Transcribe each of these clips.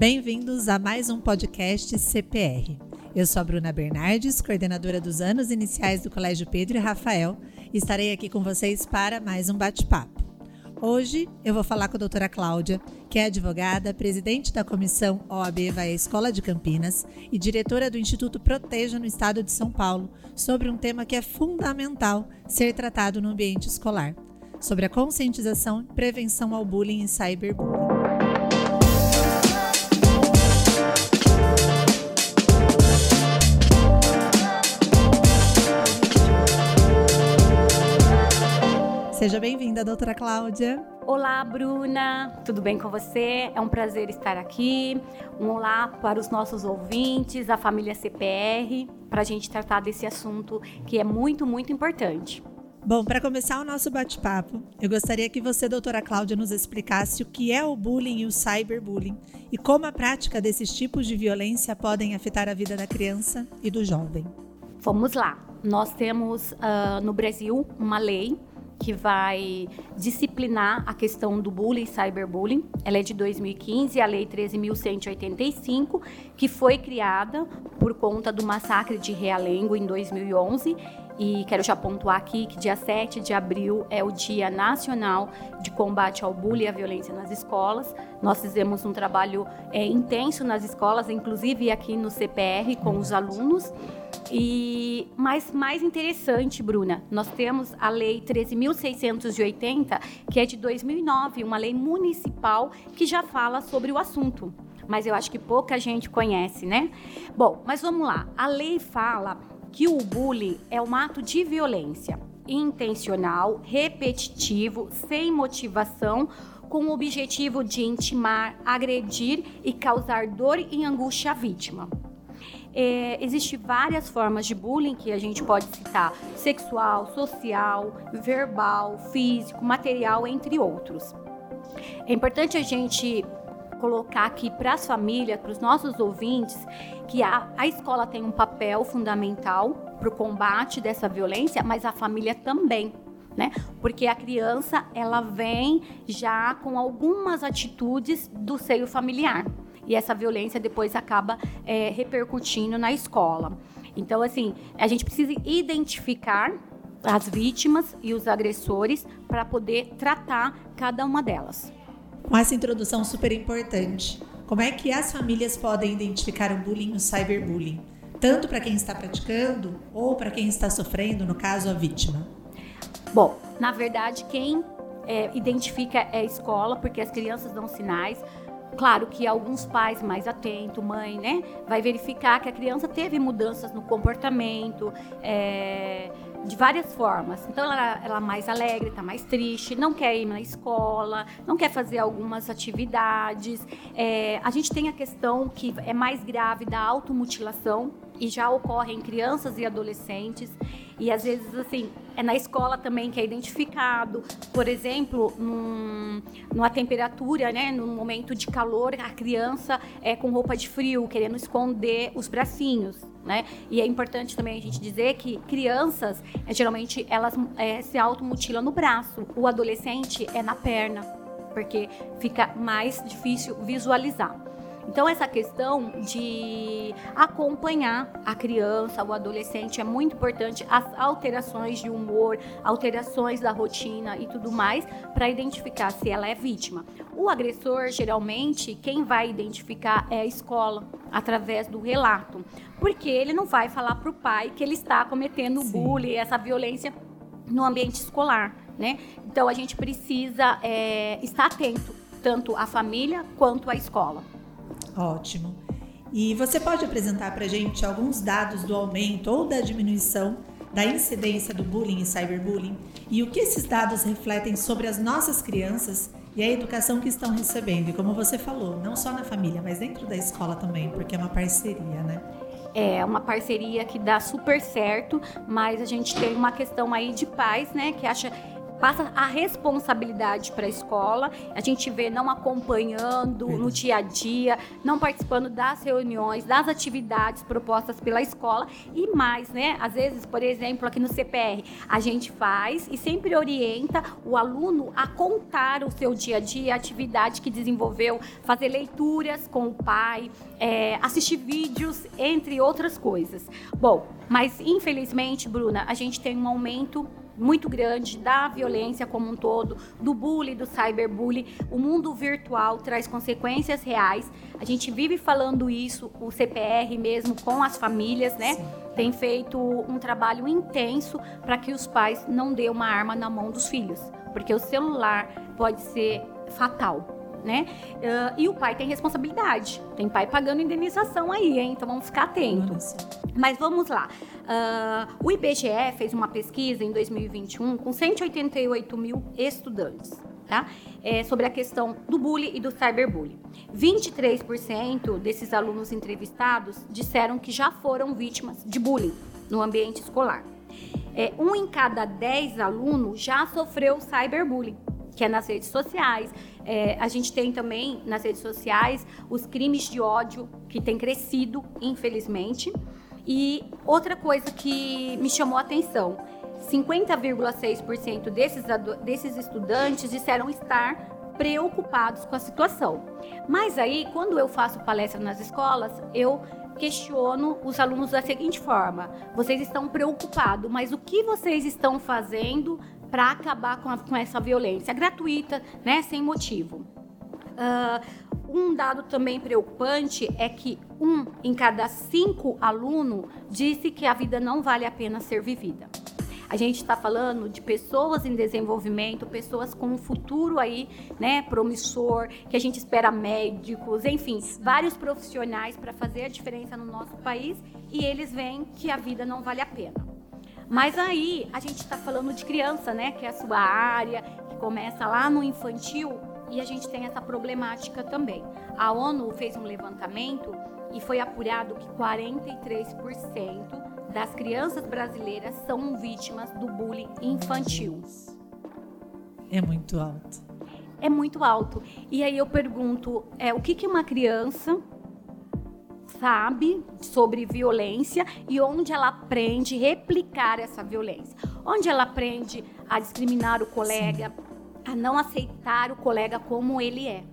Bem-vindos a mais um podcast CPR. Eu sou a Bruna Bernardes, coordenadora dos anos iniciais do Colégio Pedro e Rafael, e estarei aqui com vocês para mais um bate-papo. Hoje eu vou falar com a doutora Cláudia, que é advogada, presidente da comissão OAB Vai Escola de Campinas e diretora do Instituto Proteja no estado de São Paulo, sobre um tema que é fundamental ser tratado no ambiente escolar, sobre a conscientização e prevenção ao bullying e cyberbullying. Seja bem-vinda, doutora Cláudia. Olá, Bruna. Tudo bem com você? É um prazer estar aqui. Um olá para os nossos ouvintes, a família CPR, para a gente tratar desse assunto que é muito, muito importante. Bom, para começar o nosso bate-papo, eu gostaria que você, doutora Cláudia, nos explicasse o que é o bullying e o cyberbullying e como a prática desses tipos de violência podem afetar a vida da criança e do jovem. Vamos lá. Nós temos uh, no Brasil uma lei que vai disciplinar a questão do bullying e cyberbullying. Ela é de 2015, a Lei 13.185, que foi criada por conta do massacre de Realengo em 2011 e quero já pontuar aqui que dia 7 de abril é o Dia Nacional de Combate ao Bullying e à Violência nas Escolas. Nós fizemos um trabalho é, intenso nas escolas, inclusive aqui no CPR com os alunos. E mas mais interessante, Bruna, nós temos a lei 13.680, que é de 2009, uma lei municipal que já fala sobre o assunto. Mas eu acho que pouca gente conhece, né? Bom, mas vamos lá. A lei fala que o bullying é um ato de violência intencional, repetitivo, sem motivação, com o objetivo de intimar, agredir e causar dor e angústia à vítima. É, Existem várias formas de bullying que a gente pode citar: sexual, social, verbal, físico, material, entre outros. É importante a gente colocar aqui para as famílias, para os nossos ouvintes, que a, a escola tem um papel fundamental para o combate dessa violência, mas a família também. Né? Porque a criança ela vem já com algumas atitudes do seio familiar e essa violência depois acaba é, repercutindo na escola. Então, assim, a gente precisa identificar as vítimas e os agressores para poder tratar cada uma delas. Com essa introdução super importante, como é que as famílias podem identificar o bullying o cyberbullying? Tanto para quem está praticando ou para quem está sofrendo, no caso, a vítima? Bom, na verdade, quem é, identifica é a escola, porque as crianças dão sinais. Claro que alguns pais mais atentos, mãe, né, vai verificar que a criança teve mudanças no comportamento, é, de várias formas. Então ela, ela é mais alegre, está mais triste, não quer ir na escola, não quer fazer algumas atividades. É, a gente tem a questão que é mais grave da automutilação e já ocorre em crianças e adolescentes. E às vezes, assim, é na escola também que é identificado. Por exemplo, num, numa temperatura, né, num momento de calor, a criança é com roupa de frio, querendo esconder os bracinhos. Né? E é importante também a gente dizer que crianças, é, geralmente, elas é, se automutilam no braço. O adolescente é na perna, porque fica mais difícil visualizar. Então, essa questão de acompanhar a criança, o adolescente, é muito importante. As alterações de humor, alterações da rotina e tudo mais, para identificar se ela é vítima. O agressor, geralmente, quem vai identificar é a escola, através do relato. Porque ele não vai falar para o pai que ele está cometendo Sim. bullying, essa violência no ambiente escolar. Né? Então, a gente precisa é, estar atento, tanto à família quanto à escola. Ótimo. E você pode apresentar para a gente alguns dados do aumento ou da diminuição da incidência do bullying e cyberbullying e o que esses dados refletem sobre as nossas crianças e a educação que estão recebendo? E como você falou, não só na família, mas dentro da escola também, porque é uma parceria, né? É uma parceria que dá super certo, mas a gente tem uma questão aí de pais, né, que acha passa a responsabilidade para a escola. A gente vê não acompanhando no dia a dia, não participando das reuniões, das atividades propostas pela escola e mais, né? Às vezes, por exemplo, aqui no CPR, a gente faz e sempre orienta o aluno a contar o seu dia a dia, a atividade que desenvolveu, fazer leituras com o pai, é, assistir vídeos, entre outras coisas. Bom, mas infelizmente, Bruna, a gente tem um aumento muito grande da violência como um todo, do bullying, do cyberbullying. O mundo virtual traz consequências reais. A gente vive falando isso, o CPR mesmo com as famílias, né? Sim. Tem feito um trabalho intenso para que os pais não dêem uma arma na mão dos filhos, porque o celular pode ser fatal né? Uh, e o pai tem responsabilidade. Tem pai pagando indenização aí, hein? Então vamos ficar atentos. Mas vamos lá. Uh, o IBGE fez uma pesquisa em 2021 com 188 mil estudantes. Tá? É, sobre a questão do bullying e do cyberbullying. 23% desses alunos entrevistados disseram que já foram vítimas de bullying no ambiente escolar. É, um em cada 10 alunos já sofreu cyberbullying que é nas redes sociais. É, a gente tem também nas redes sociais os crimes de ódio que têm crescido, infelizmente. E outra coisa que me chamou a atenção: 50,6% desses, desses estudantes disseram estar preocupados com a situação. Mas aí, quando eu faço palestra nas escolas, eu questiono os alunos da seguinte forma: vocês estão preocupados, mas o que vocês estão fazendo para acabar com, a, com, essa violência gratuita, né, sem motivo. Uh, um dado também preocupante é que um em cada cinco aluno disse que a vida não vale a pena ser vivida. A gente está falando de pessoas em desenvolvimento, pessoas com um futuro aí, né, promissor, que a gente espera médicos, enfim, vários profissionais para fazer a diferença no nosso país e eles veem que a vida não vale a pena. Mas aí a gente está falando de criança, né? Que é a sua área, que começa lá no infantil e a gente tem essa problemática também. A ONU fez um levantamento e foi apurado que 43% das crianças brasileiras são vítimas do bullying infantil. É muito alto. É muito alto. E aí eu pergunto, é, o que, que uma criança sabe sobre violência e onde ela aprende replicar essa violência. Onde ela aprende a discriminar o colega, Sim. a não aceitar o colega como ele é.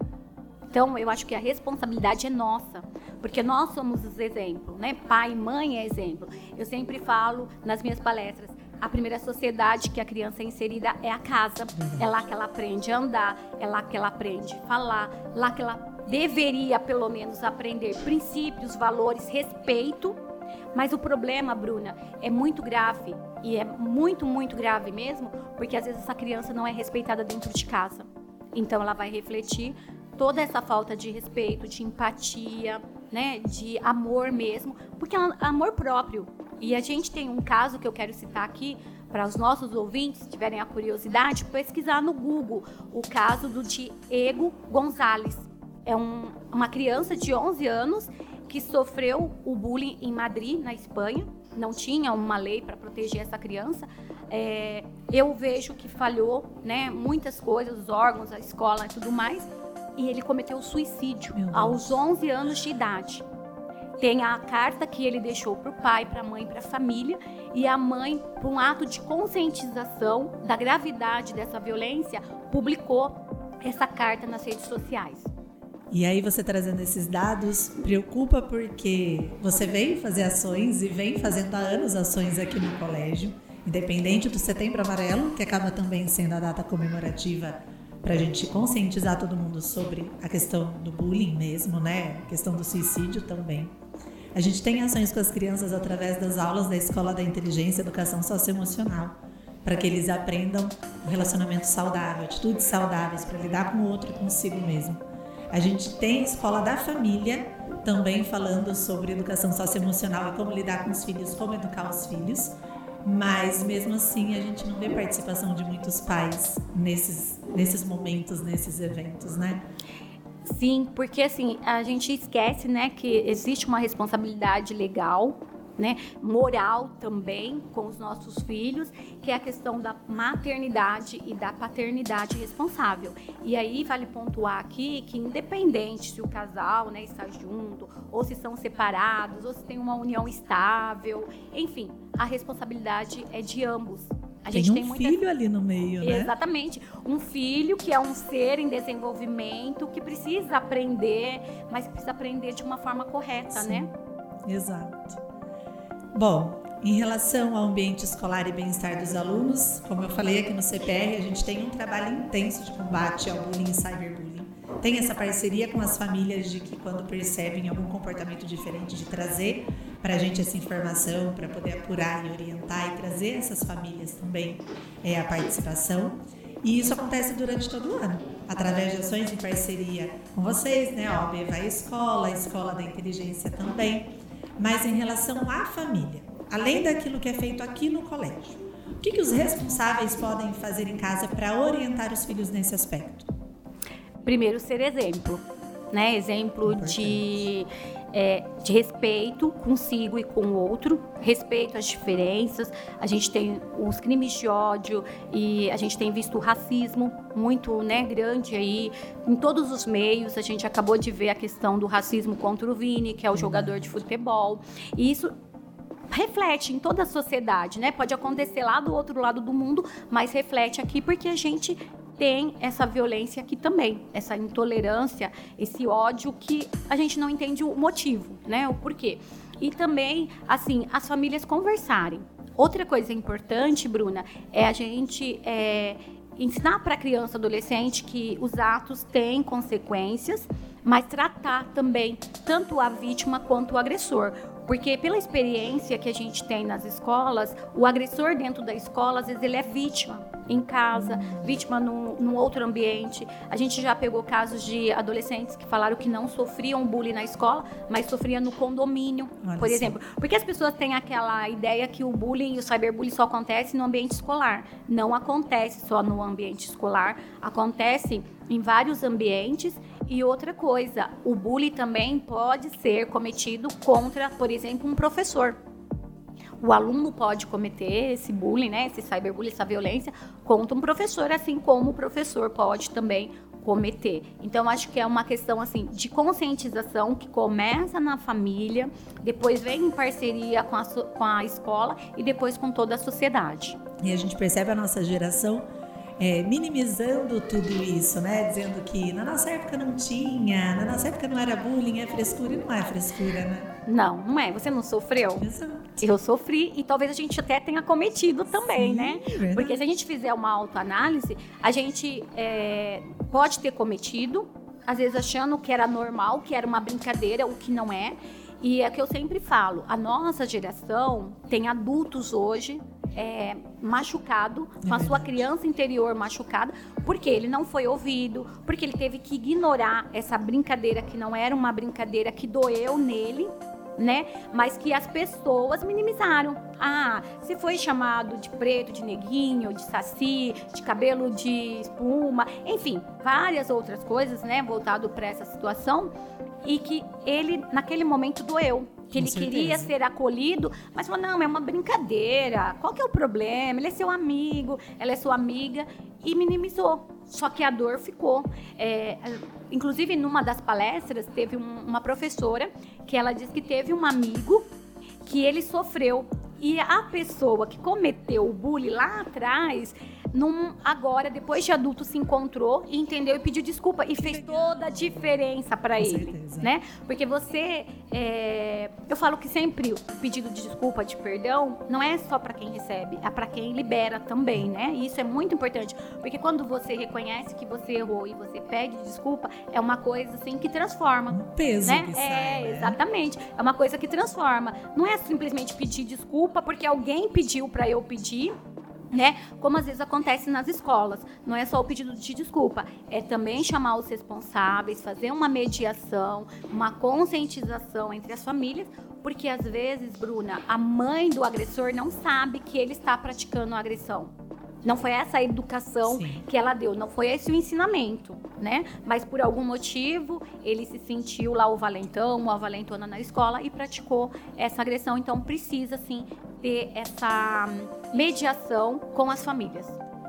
Então, eu acho que a responsabilidade é nossa, porque nós somos os exemplos, né? Pai e mãe é exemplo. Eu sempre falo nas minhas palestras, a primeira sociedade que a criança é inserida é a casa. É lá que ela aprende a andar, é lá que ela aprende a falar, lá que ela deveria pelo menos aprender princípios, valores, respeito. Mas o problema, Bruna, é muito grave e é muito, muito grave mesmo, porque às vezes essa criança não é respeitada dentro de casa. Então ela vai refletir toda essa falta de respeito, de empatia, né, de amor mesmo, porque é amor próprio. E a gente tem um caso que eu quero citar aqui para os nossos ouvintes, se tiverem a curiosidade, pesquisar no Google o caso do Diego Gonzalez é um, uma criança de 11 anos que sofreu o bullying em Madrid, na Espanha. Não tinha uma lei para proteger essa criança. É, eu vejo que falhou, né, muitas coisas, os órgãos, a escola e tudo mais. E ele cometeu suicídio aos 11 anos de idade. Tem a carta que ele deixou para o pai, para a mãe, para a família, e a mãe, por um ato de conscientização da gravidade dessa violência, publicou essa carta nas redes sociais. E aí você trazendo esses dados preocupa porque você vem fazer ações e vem fazendo há anos ações aqui no colégio, independente do Setembro Amarelo, que acaba também sendo a data comemorativa para a gente conscientizar todo mundo sobre a questão do bullying mesmo, né? A questão do suicídio também. A gente tem ações com as crianças através das aulas da Escola da Inteligência e Educação Socioemocional, para que eles aprendam um relacionamento saudável, atitudes saudáveis para lidar com o outro e consigo mesmo. A gente tem escola da família também falando sobre educação socioemocional e como lidar com os filhos, como educar os filhos. Mas mesmo assim a gente não vê participação de muitos pais nesses, nesses momentos, nesses eventos, né? Sim, porque assim, a gente esquece, né, que existe uma responsabilidade legal né, moral também com os nossos filhos, que é a questão da maternidade e da paternidade responsável. E aí vale pontuar aqui que independente se o casal, né, está junto, ou se são separados, ou se tem uma união estável, enfim, a responsabilidade é de ambos. A tem gente um tem muita... filho ali no meio, né? Exatamente. Um filho que é um ser em desenvolvimento que precisa aprender, mas precisa aprender de uma forma correta, Sim. né? Exato. Bom, em relação ao ambiente escolar e bem-estar dos alunos, como eu falei aqui no CPR, a gente tem um trabalho intenso de combate ao bullying e cyberbullying. Tem essa parceria com as famílias de que quando percebem algum comportamento diferente de trazer para a gente essa informação, para poder apurar e orientar e trazer essas famílias também é, a participação. E isso acontece durante todo o ano, através de ações em parceria com vocês, né? A vai à escola, a Escola da Inteligência também. Mas em relação à família, além daquilo que é feito aqui no colégio, o que, que os responsáveis podem fazer em casa para orientar os filhos nesse aspecto? Primeiro, ser exemplo, né? Exemplo de é, de respeito consigo e com o outro, respeito às diferenças. A gente tem os crimes de ódio e a gente tem visto o racismo muito né, grande aí em todos os meios. A gente acabou de ver a questão do racismo contra o Vini, que é o jogador de futebol. E isso reflete em toda a sociedade, né? Pode acontecer lá do outro lado do mundo, mas reflete aqui porque a gente tem essa violência aqui também, essa intolerância, esse ódio que a gente não entende o motivo, né? O porquê. E também, assim, as famílias conversarem. Outra coisa importante, Bruna, é a gente é, ensinar para a criança adolescente que os atos têm consequências, mas tratar também tanto a vítima quanto o agressor. Porque pela experiência que a gente tem nas escolas, o agressor dentro da escola, às vezes ele é vítima em casa, vítima num, num, outro ambiente. A gente já pegou casos de adolescentes que falaram que não sofriam bullying na escola, mas sofriam no condomínio, Olha por exemplo. Porque as pessoas têm aquela ideia que o bullying e o cyberbullying só acontece no ambiente escolar. Não acontece só no ambiente escolar, acontece em vários ambientes. E outra coisa, o bullying também pode ser cometido contra, por exemplo, um professor o aluno pode cometer esse bullying, né, esse cyberbullying, essa violência contra um professor, assim como o professor pode também cometer. Então acho que é uma questão assim de conscientização que começa na família, depois vem em parceria com a, com a escola e depois com toda a sociedade. E a gente percebe a nossa geração é, minimizando tudo isso, né? Dizendo que na nossa época não tinha, na nossa época não era bullying, é frescura e não é frescura, né? Não, não é. Você não sofreu? Exato. Eu sofri e talvez a gente até tenha cometido também, Sim, né? Verdade. Porque se a gente fizer uma autoanálise, a gente é, pode ter cometido, às vezes achando que era normal, que era uma brincadeira, o que não é. E é que eu sempre falo, a nossa geração tem adultos hoje é, machucado, com a sua criança interior machucada, porque ele não foi ouvido, porque ele teve que ignorar essa brincadeira que não era uma brincadeira que doeu nele, né? Mas que as pessoas minimizaram. Ah, se foi chamado de preto, de neguinho, de saci, de cabelo de espuma, enfim, várias outras coisas, né, voltado para essa situação e que ele naquele momento doeu que ele queria ser acolhido, mas falou: não, é uma brincadeira, qual que é o problema? Ele é seu amigo, ela é sua amiga, e minimizou. Só que a dor ficou. É, inclusive, numa das palestras, teve um, uma professora que ela disse que teve um amigo que ele sofreu. E a pessoa que cometeu o bullying lá atrás num, agora, depois de adulto, se encontrou e entendeu e pediu desculpa. E fez toda a diferença para ele. Certeza. né? Porque você. É, eu falo que sempre o pedido de desculpa, de perdão, não é só para quem recebe, é para quem libera também, né? E isso é muito importante. Porque quando você reconhece que você errou e você pede desculpa, é uma coisa assim que transforma. Um peso né? que sai, É, né? exatamente. É uma coisa que transforma. Não é simplesmente pedir desculpa porque alguém pediu para eu pedir né? Como às vezes acontece nas escolas. Não é só o pedido de desculpa, é também chamar os responsáveis, fazer uma mediação, uma conscientização entre as famílias, porque às vezes, Bruna, a mãe do agressor não sabe que ele está praticando a agressão. Não foi essa a educação Sim. que ela deu, não foi esse o ensinamento, né? Mas por algum motivo ele se sentiu lá o valentão, uma valentona na escola e praticou essa agressão. Então precisa sim ter essa mediação com as famílias.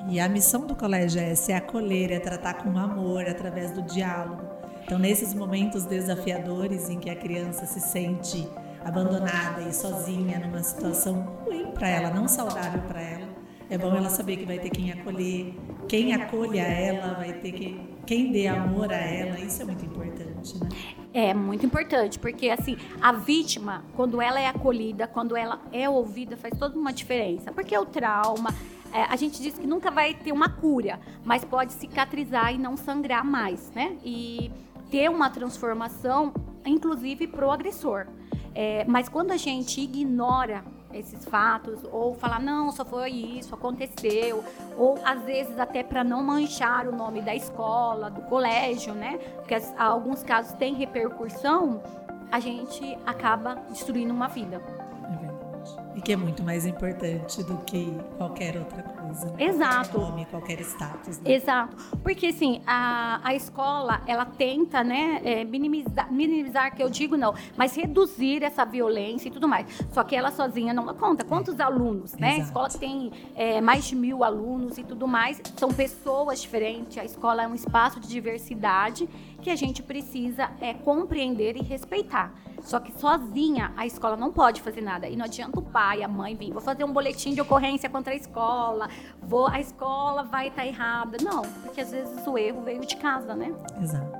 E a missão do colégio é se acolher, é tratar com amor através do diálogo. Então, nesses momentos desafiadores em que a criança se sente abandonada e sozinha numa situação ruim para ela, não saudável para ela, é bom ela saber que vai ter quem acolher, quem acolha ela, vai ter que, quem dê amor a ela. Isso é muito importante, né? É muito importante, porque assim, a vítima, quando ela é acolhida, quando ela é ouvida, faz toda uma diferença. Porque o trauma, é, a gente diz que nunca vai ter uma cura, mas pode cicatrizar e não sangrar mais, né? E ter uma transformação, inclusive pro agressor. É, mas quando a gente ignora esses fatos ou falar não, só foi isso, aconteceu, ou às vezes até para não manchar o nome da escola, do colégio, né? Porque as, alguns casos têm repercussão, a gente acaba destruindo uma vida. É verdade. E que é muito mais importante do que qualquer outra coisa Exato. Nome, qualquer status. Né? Exato. Porque assim, a, a escola, ela tenta, né, é, minimizar, minimizar, que eu digo não, mas reduzir essa violência e tudo mais. Só que ela sozinha não dá conta. Quantos alunos, né? Exato. A escola tem é, mais de mil alunos e tudo mais. São pessoas diferentes. A escola é um espaço de diversidade que a gente precisa é, compreender e respeitar. Só que sozinha a escola não pode fazer nada. E não adianta o pai, a mãe vir, vou fazer um boletim de ocorrência contra a escola, vou, a escola vai estar tá errada. Não, porque às vezes o erro veio de casa, né? Exato.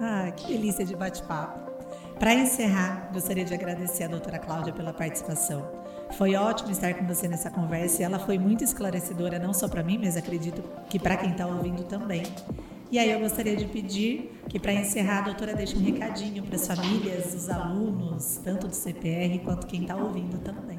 Ah, que delícia de bate-papo. Para encerrar, gostaria de agradecer a doutora Cláudia pela participação. Foi ótimo estar com você nessa conversa e ela foi muito esclarecedora, não só para mim, mas acredito que para quem está ouvindo também. E aí eu gostaria de pedir que, para encerrar, a doutora deixe um recadinho para as famílias, os alunos, tanto do CPR quanto quem está ouvindo também.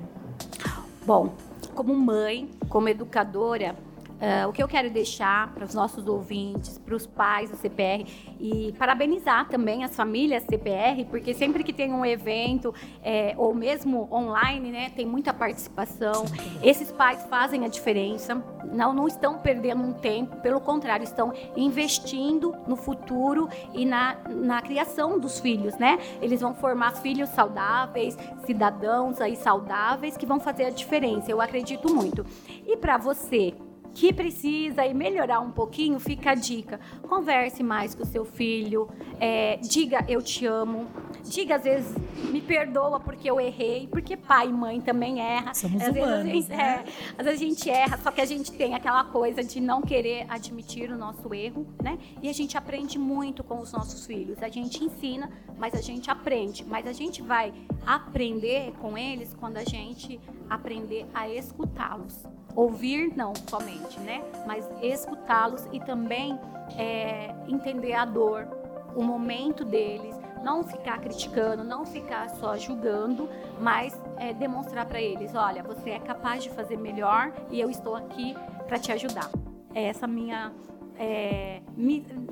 Bom, como mãe, como educadora, Uh, o que eu quero deixar para os nossos ouvintes, para os pais do CPR e parabenizar também as famílias CPR, porque sempre que tem um evento é, ou mesmo online, né, tem muita participação. Esses pais fazem a diferença, não, não estão perdendo um tempo, pelo contrário, estão investindo no futuro e na, na criação dos filhos, né? Eles vão formar filhos saudáveis, cidadãos aí saudáveis que vão fazer a diferença. Eu acredito muito. E para você que precisa e melhorar um pouquinho, fica a dica. Converse mais com o seu filho, é, diga eu te amo, diga às vezes me perdoa porque eu errei, porque pai e mãe também erram. Somos às humanos, vezes, né? é, às vezes a gente erra, só que a gente tem aquela coisa de não querer admitir o nosso erro, né? E a gente aprende muito com os nossos filhos. A gente ensina, mas a gente aprende. Mas a gente vai aprender com eles quando a gente aprender a escutá-los. Ouvir não somente, né? Mas escutá-los e também é, entender a dor, o momento deles, não ficar criticando, não ficar só julgando, mas é, demonstrar para eles, olha, você é capaz de fazer melhor e eu estou aqui para te ajudar. É essa minha é,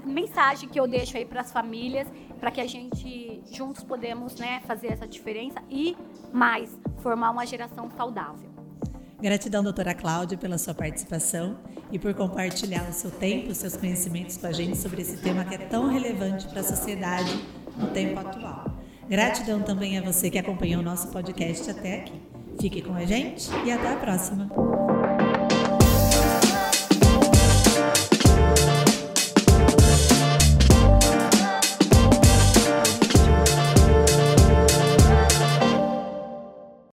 mensagem que eu deixo aí para as famílias, para que a gente juntos podemos né, fazer essa diferença e mais formar uma geração saudável. Gratidão, doutora Cláudia, pela sua participação e por compartilhar o seu tempo, seus conhecimentos com a gente sobre esse tema que é tão relevante para a sociedade no tempo atual. Gratidão também a você que acompanhou o nosso podcast até aqui. Fique com a gente e até a próxima.